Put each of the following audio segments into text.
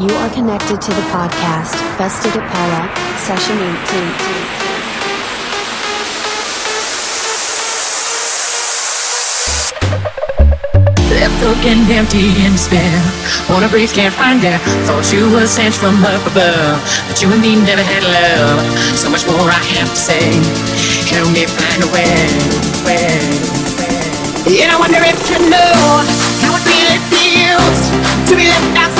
You are connected to the podcast, Busted Apollo, Session 18. Left looking empty in despair. Wanna breathe, can't find air. Thought you were sent from up above. But you and me never had love. So much more I have to say. Help me find a way, way, way. And I wonder if you know how it really feels to be left outside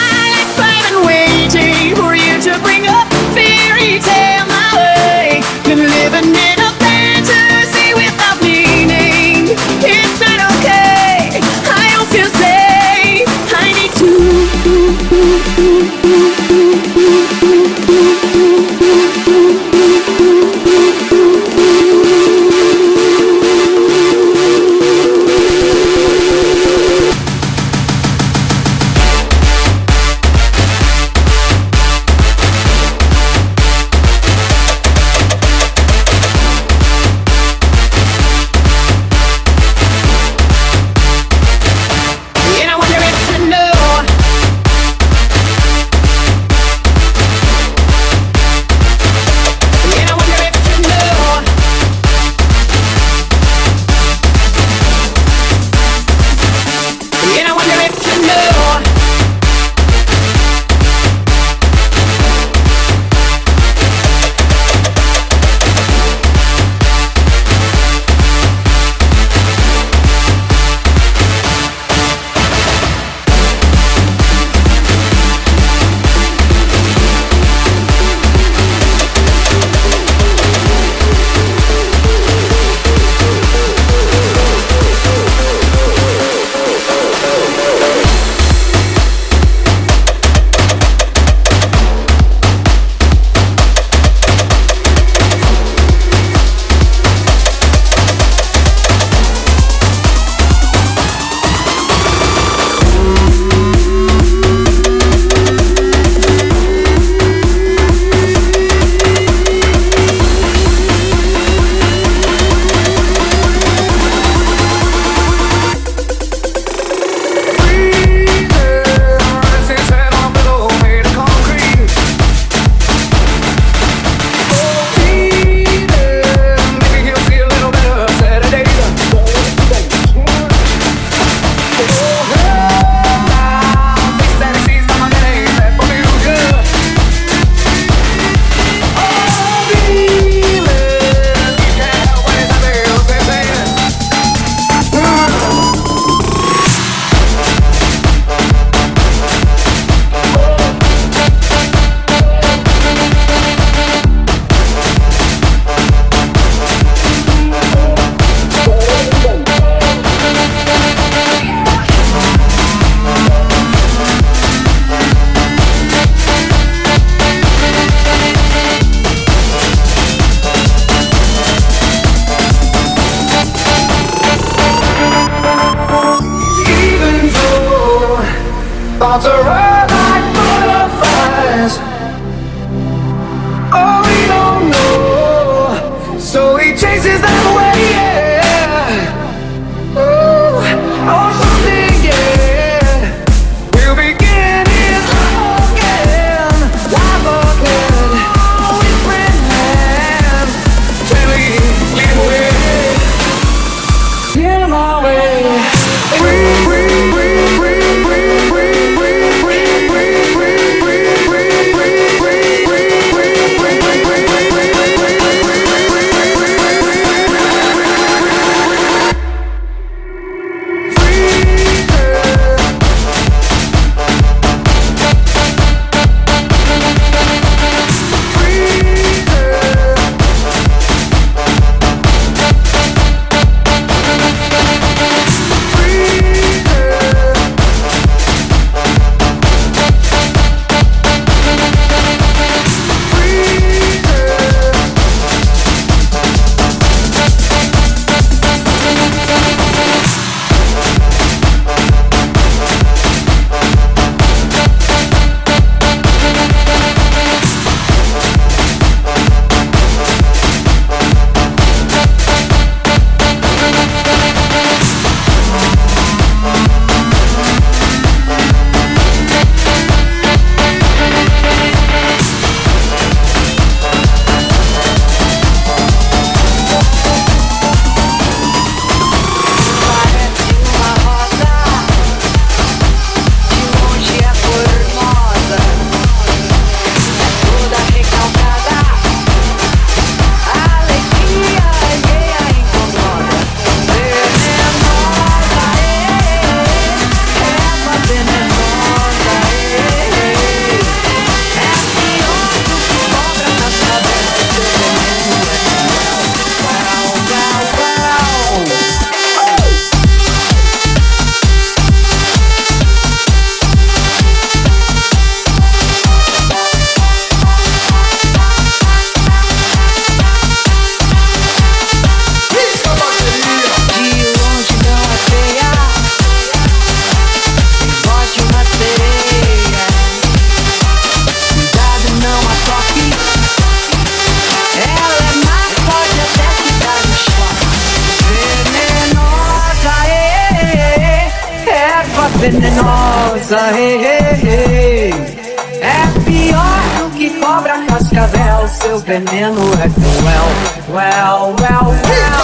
cruel. Well, well, well.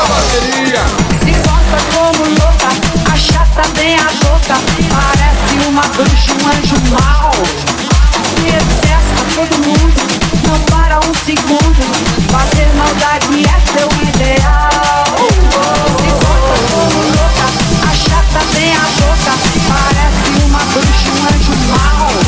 Se gosta como louca, a chata bem a boca, parece uma bruxa, um anjo mau. Me detesta todo mundo, não para um segundo, fazer maldade é seu ideal. Se gosta como louca, a chata bem a boca, parece uma bruxa, um anjo mau.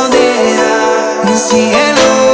Ai,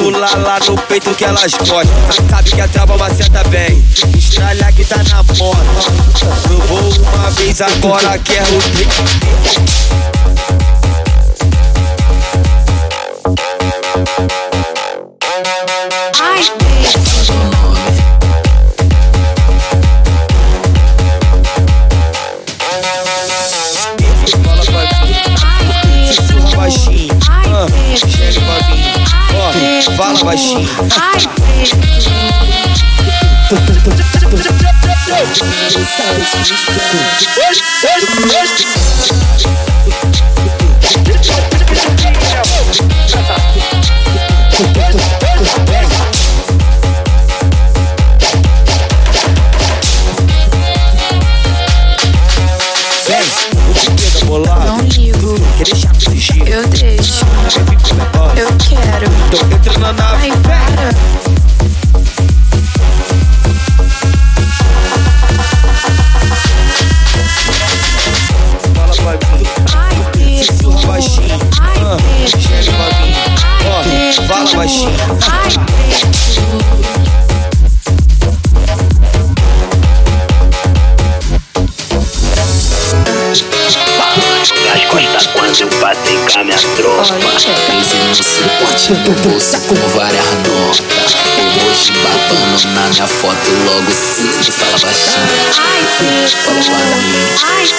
lá, lá no peito que elas gostam. Sabe que a trava maceta bem. Estralha que tá na moda. Eu vou uma vez agora, quero ter. Fala baixinho. Não ligo. Eu deixo. Eu I'm better. Baixinho, fala baixinho. Do bolso com várias notas Emoji babando na minha foto logo se fala baixinho. Olha pra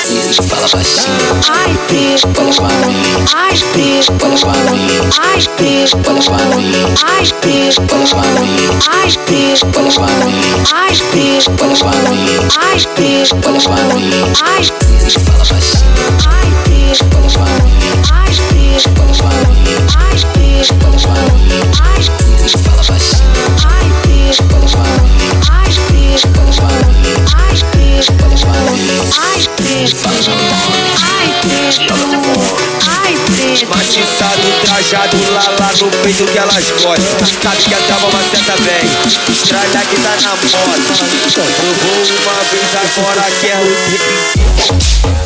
mim fala baixinho. Olha pra mim. Olha pra mim. Olha pra mim. Olha pra mim. Olha pra mim. Olha pra mim Ai. Olha pra mim fala baixinho. Olha pra mim fala pra mim Trajado lá, lá no peito que elas gostam. Sabe que a trava maceta bem. Estralha que tá na moda. Eu vou uma vez agora, quero ter.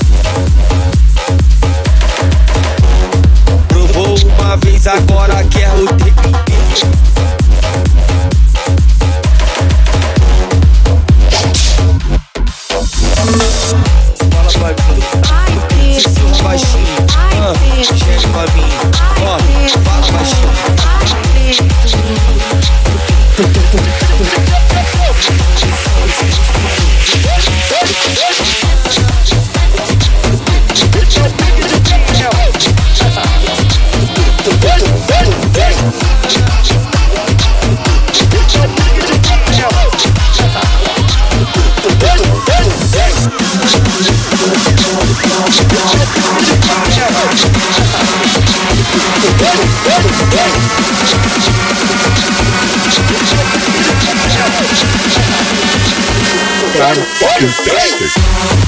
Agora, quero ter. I'm fucking fantastic.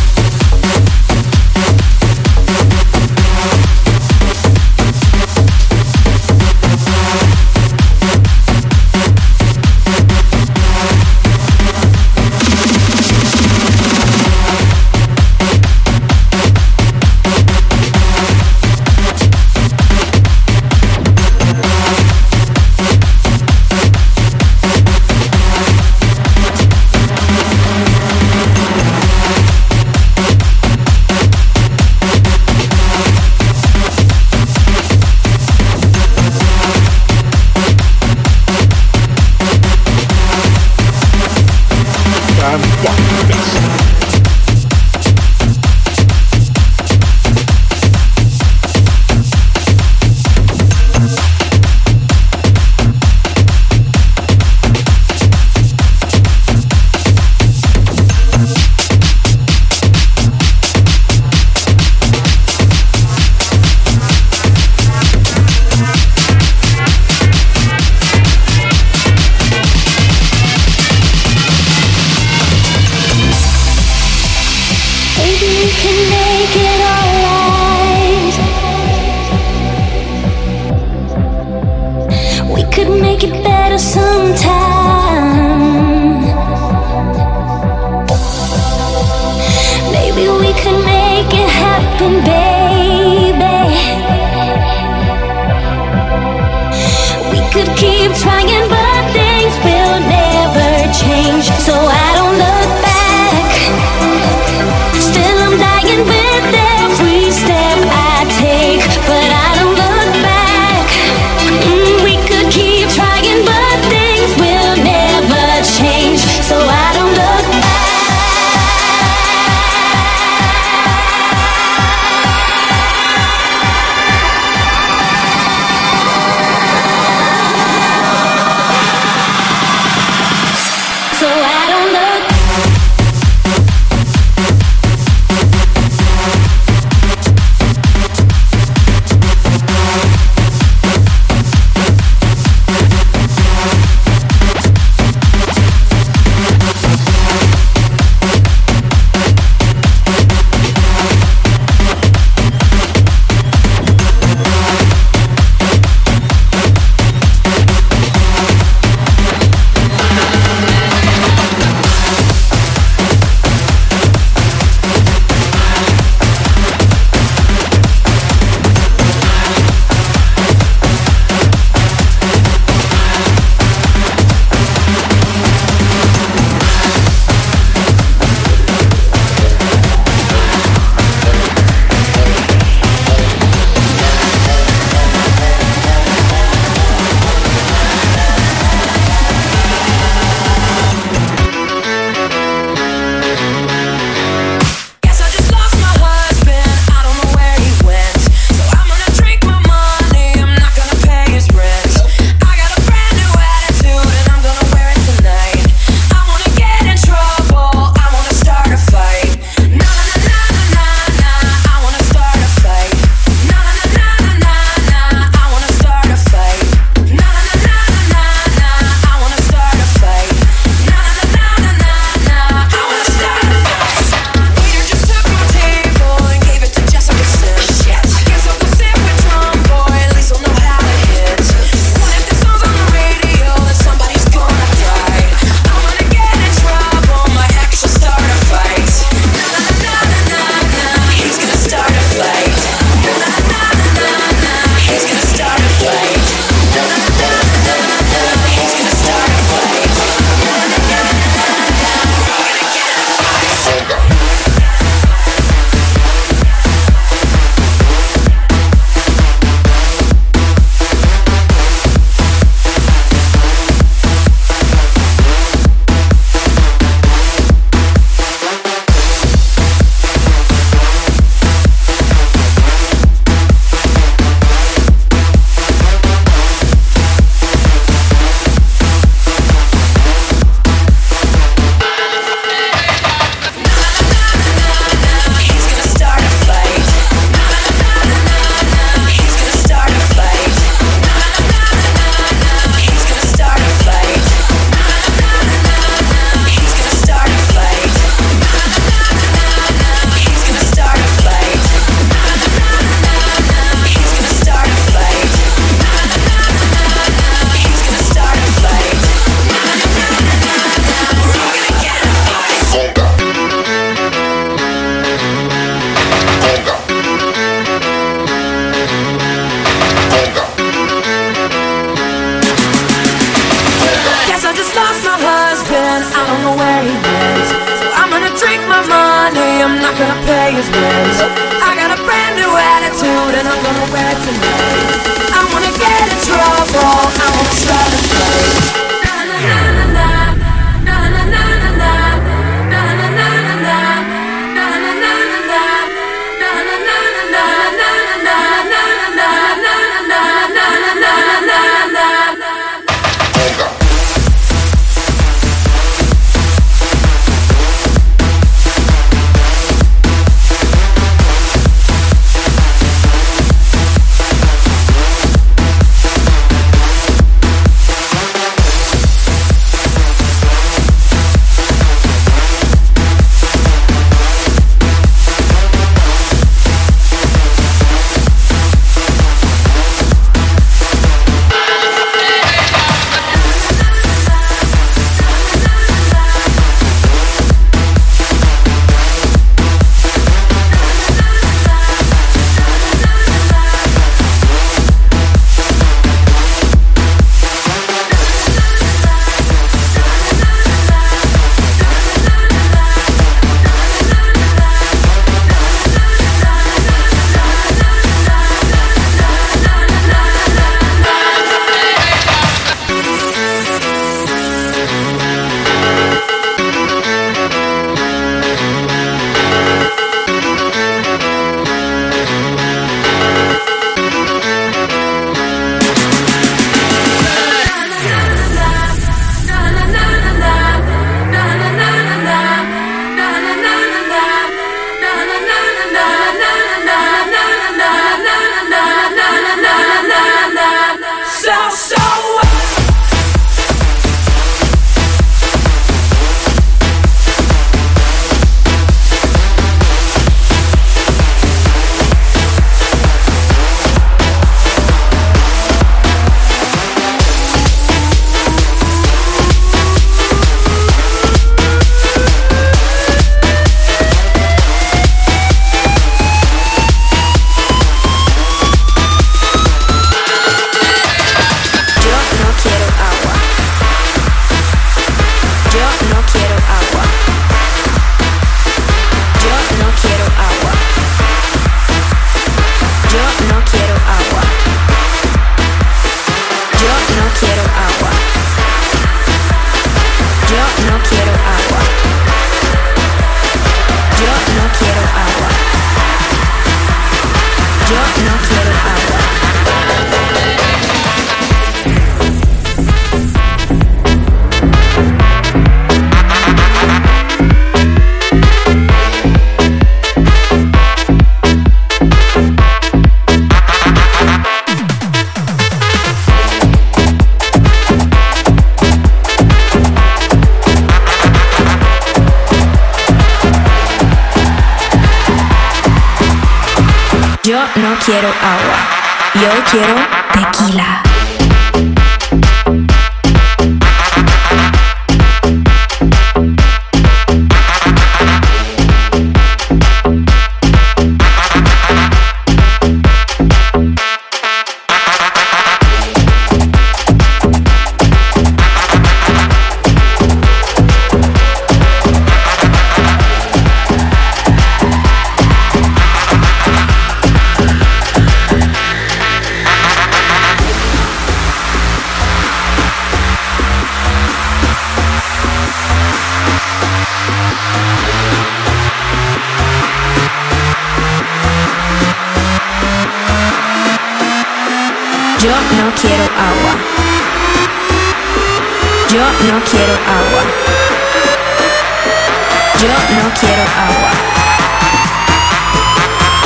and I don't know where he is. So I'm gonna drink my money, I'm not gonna pay his bills. I got a brand new attitude and I'm gonna wear it tonight. I wanna get in trouble, I wanna start a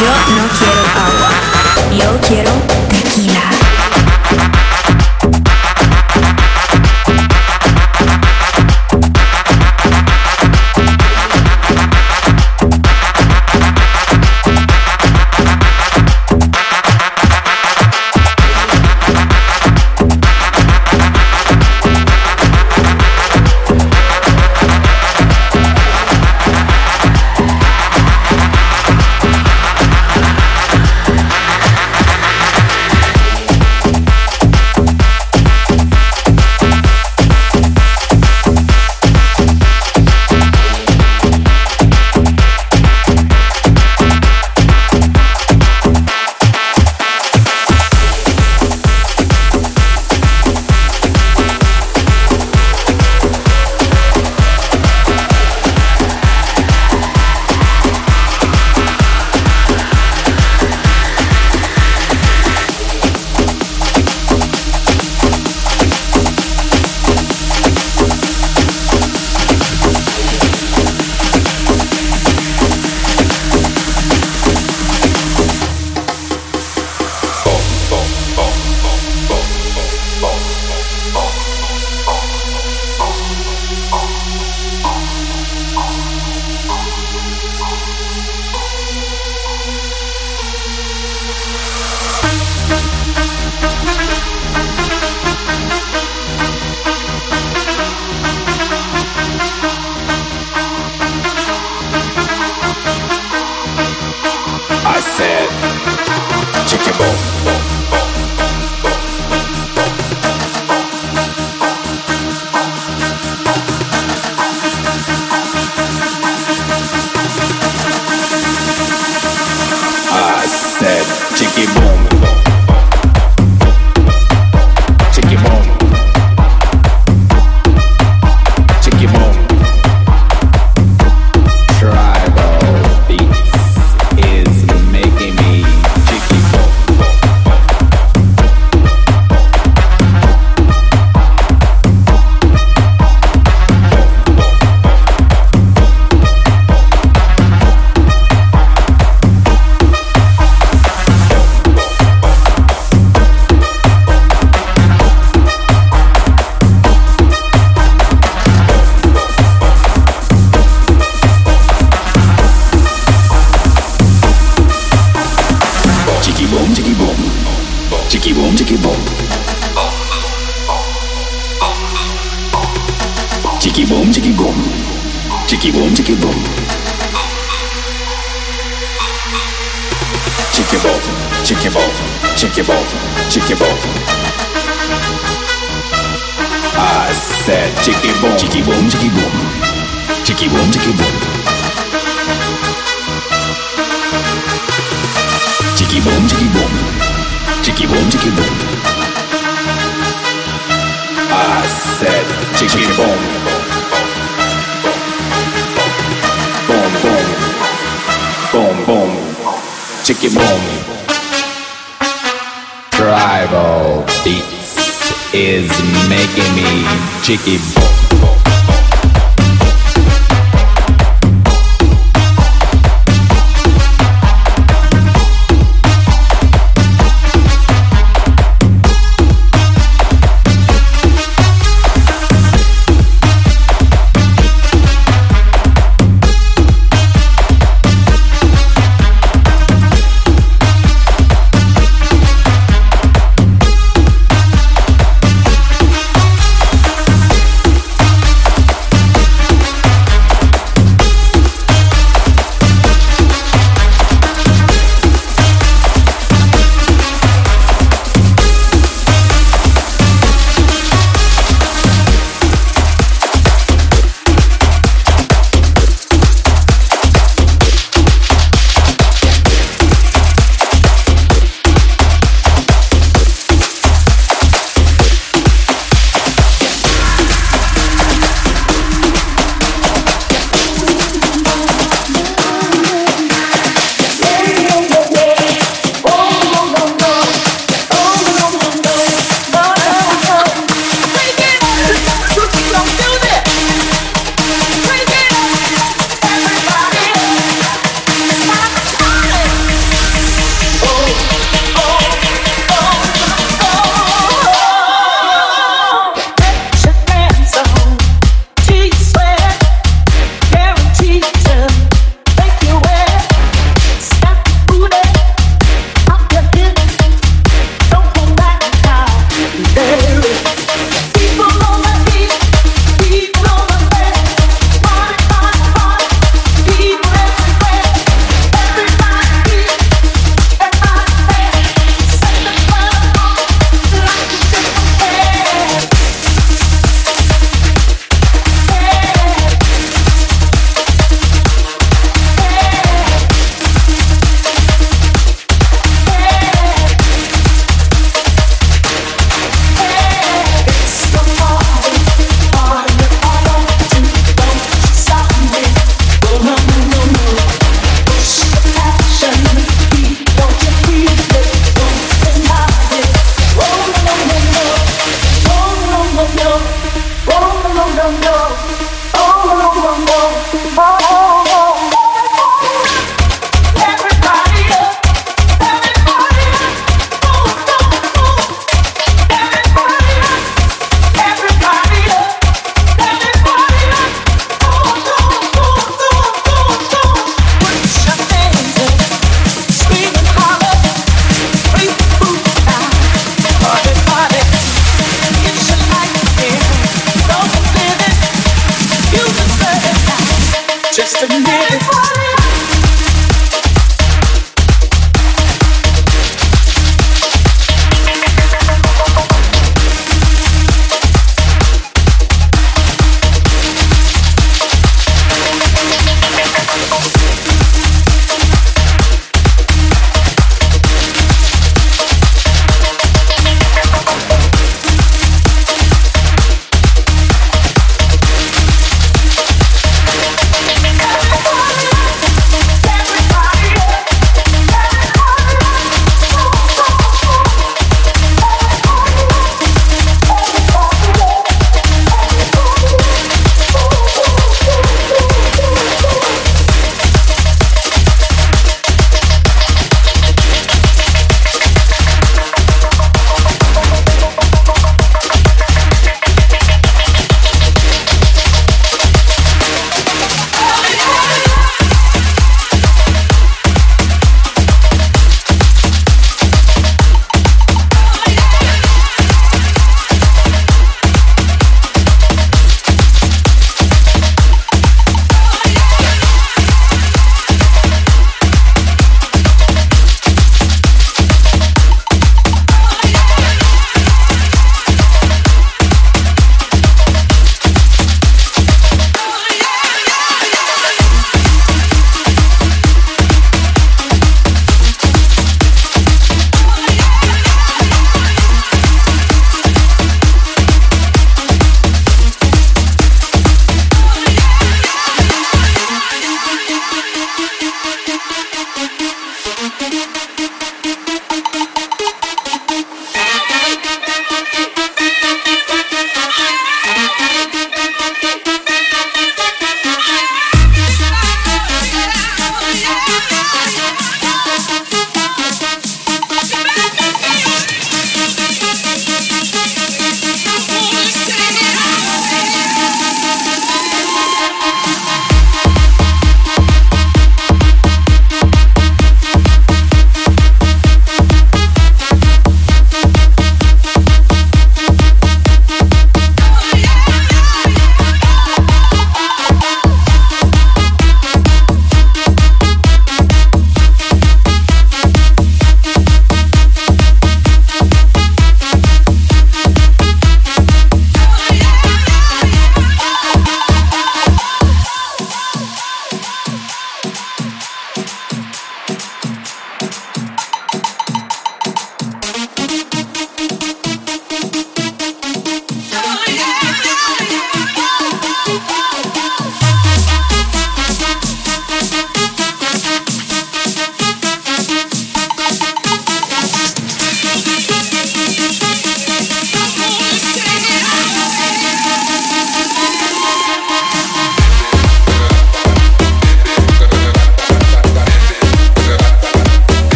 Yo no quiero agua. Yo quiero tequila.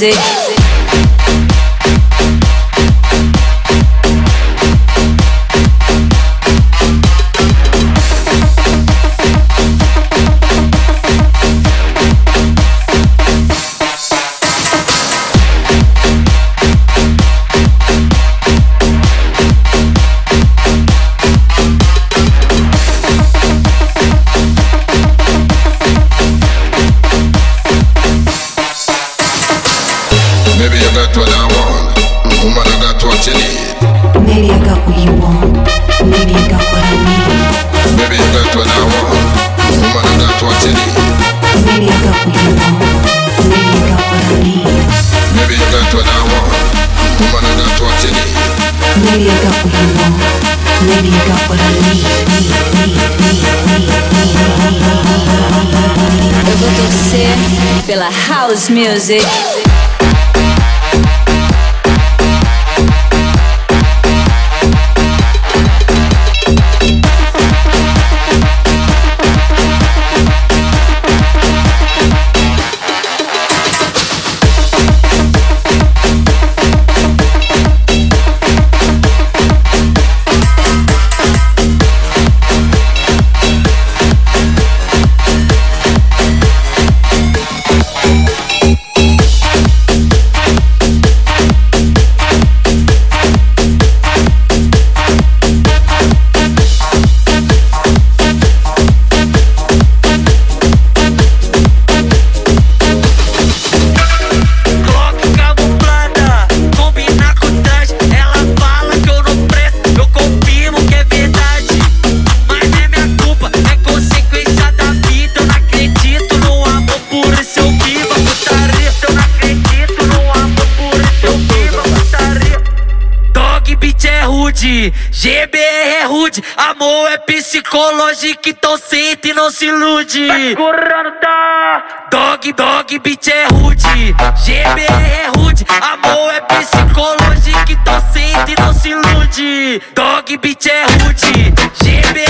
music. music. hoje que tô sente e não se ilude. Tá? Dog, dog, bitch é rude. GBR é rude, amor é psicologia que tô sente e não se ilude. Dog, bitch é rude. GBR.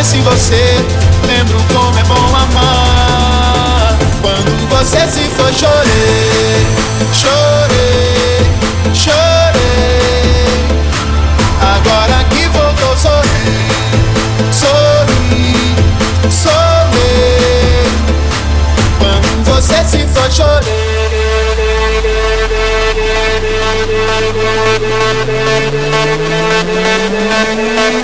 penso em você, lembro como é bom amar. Quando você se foi, chorei, chorei, chorei. Agora que voltou, sorri, sorri, sorri. Quando você se foi, chorei. Quando você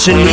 passion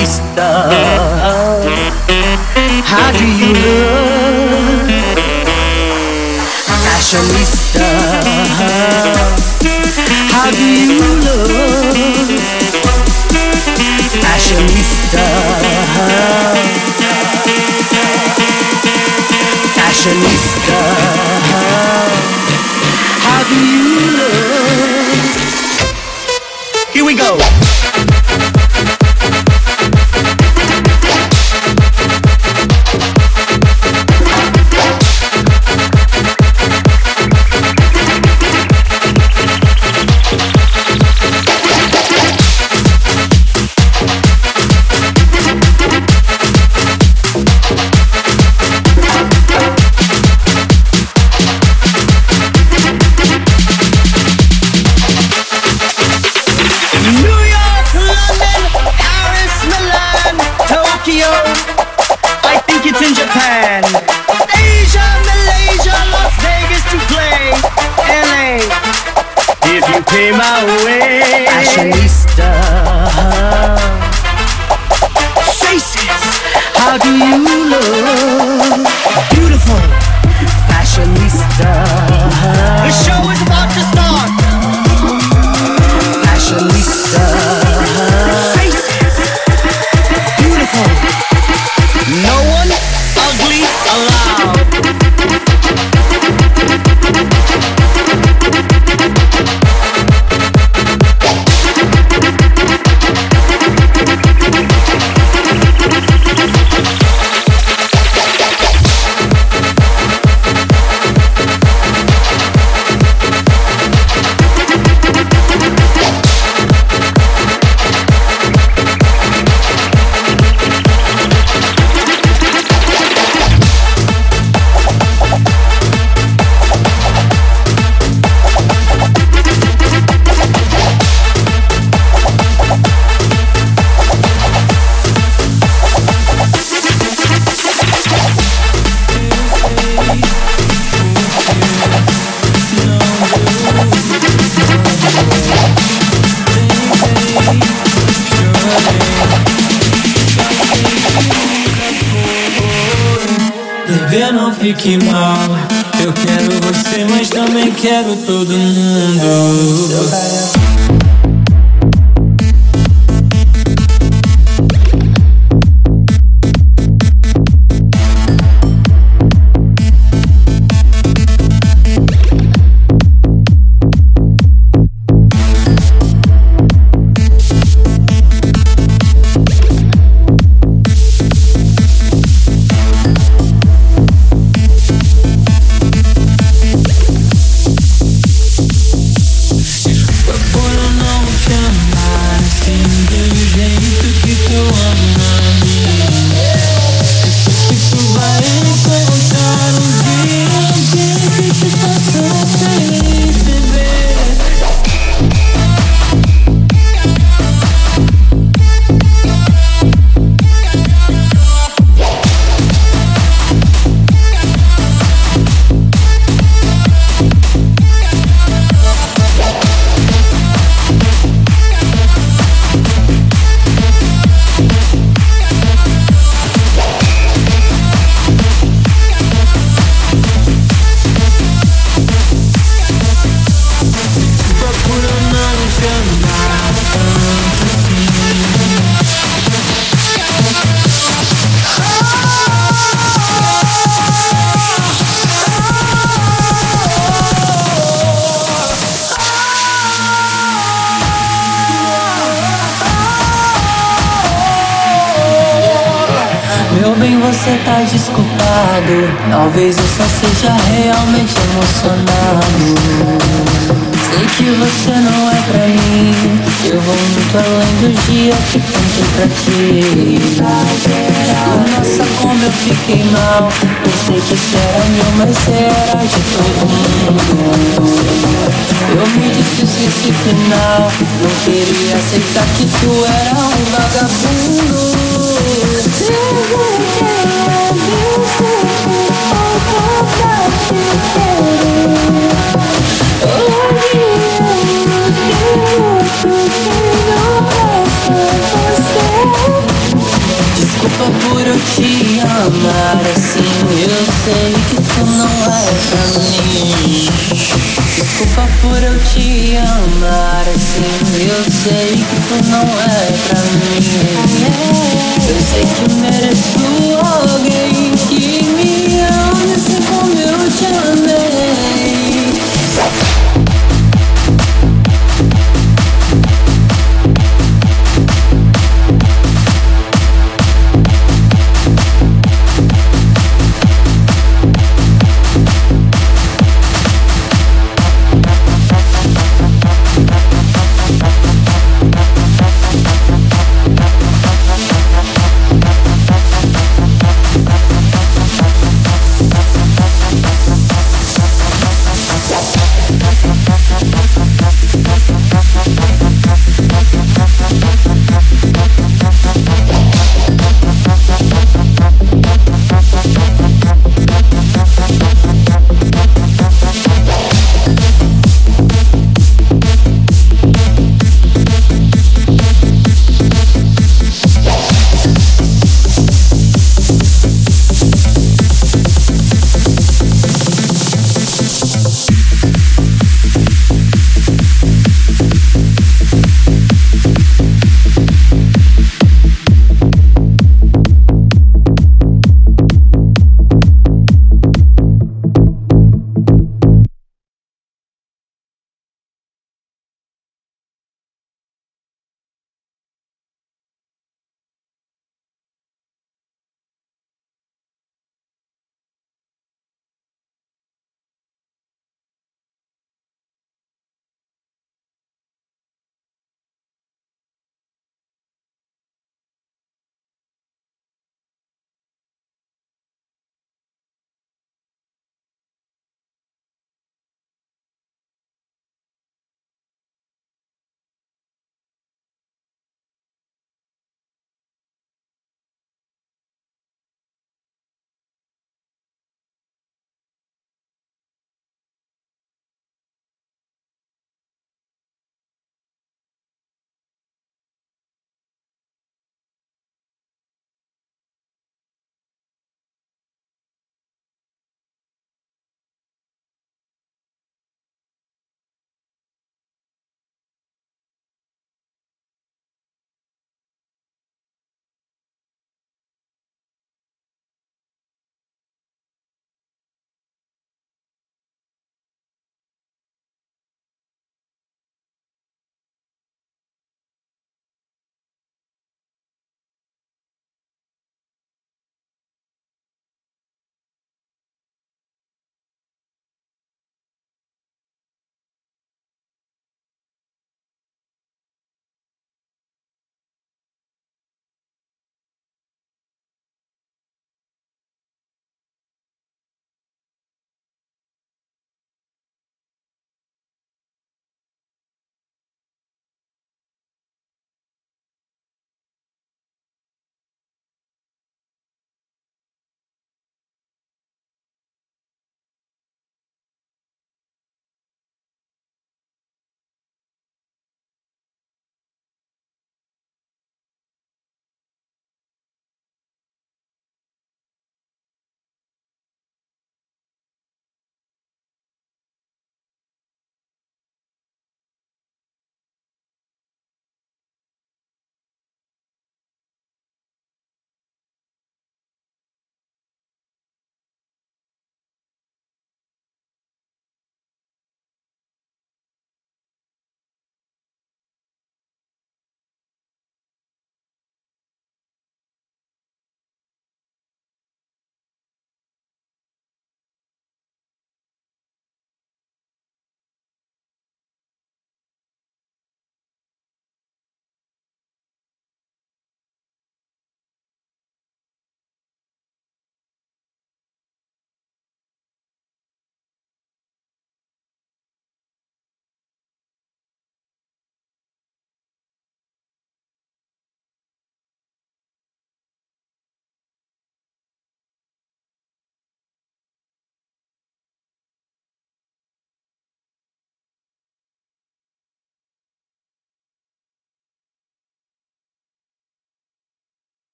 só por eu te amar assim Eu sei que tu não é pra mim. Eu sei que mereço alguém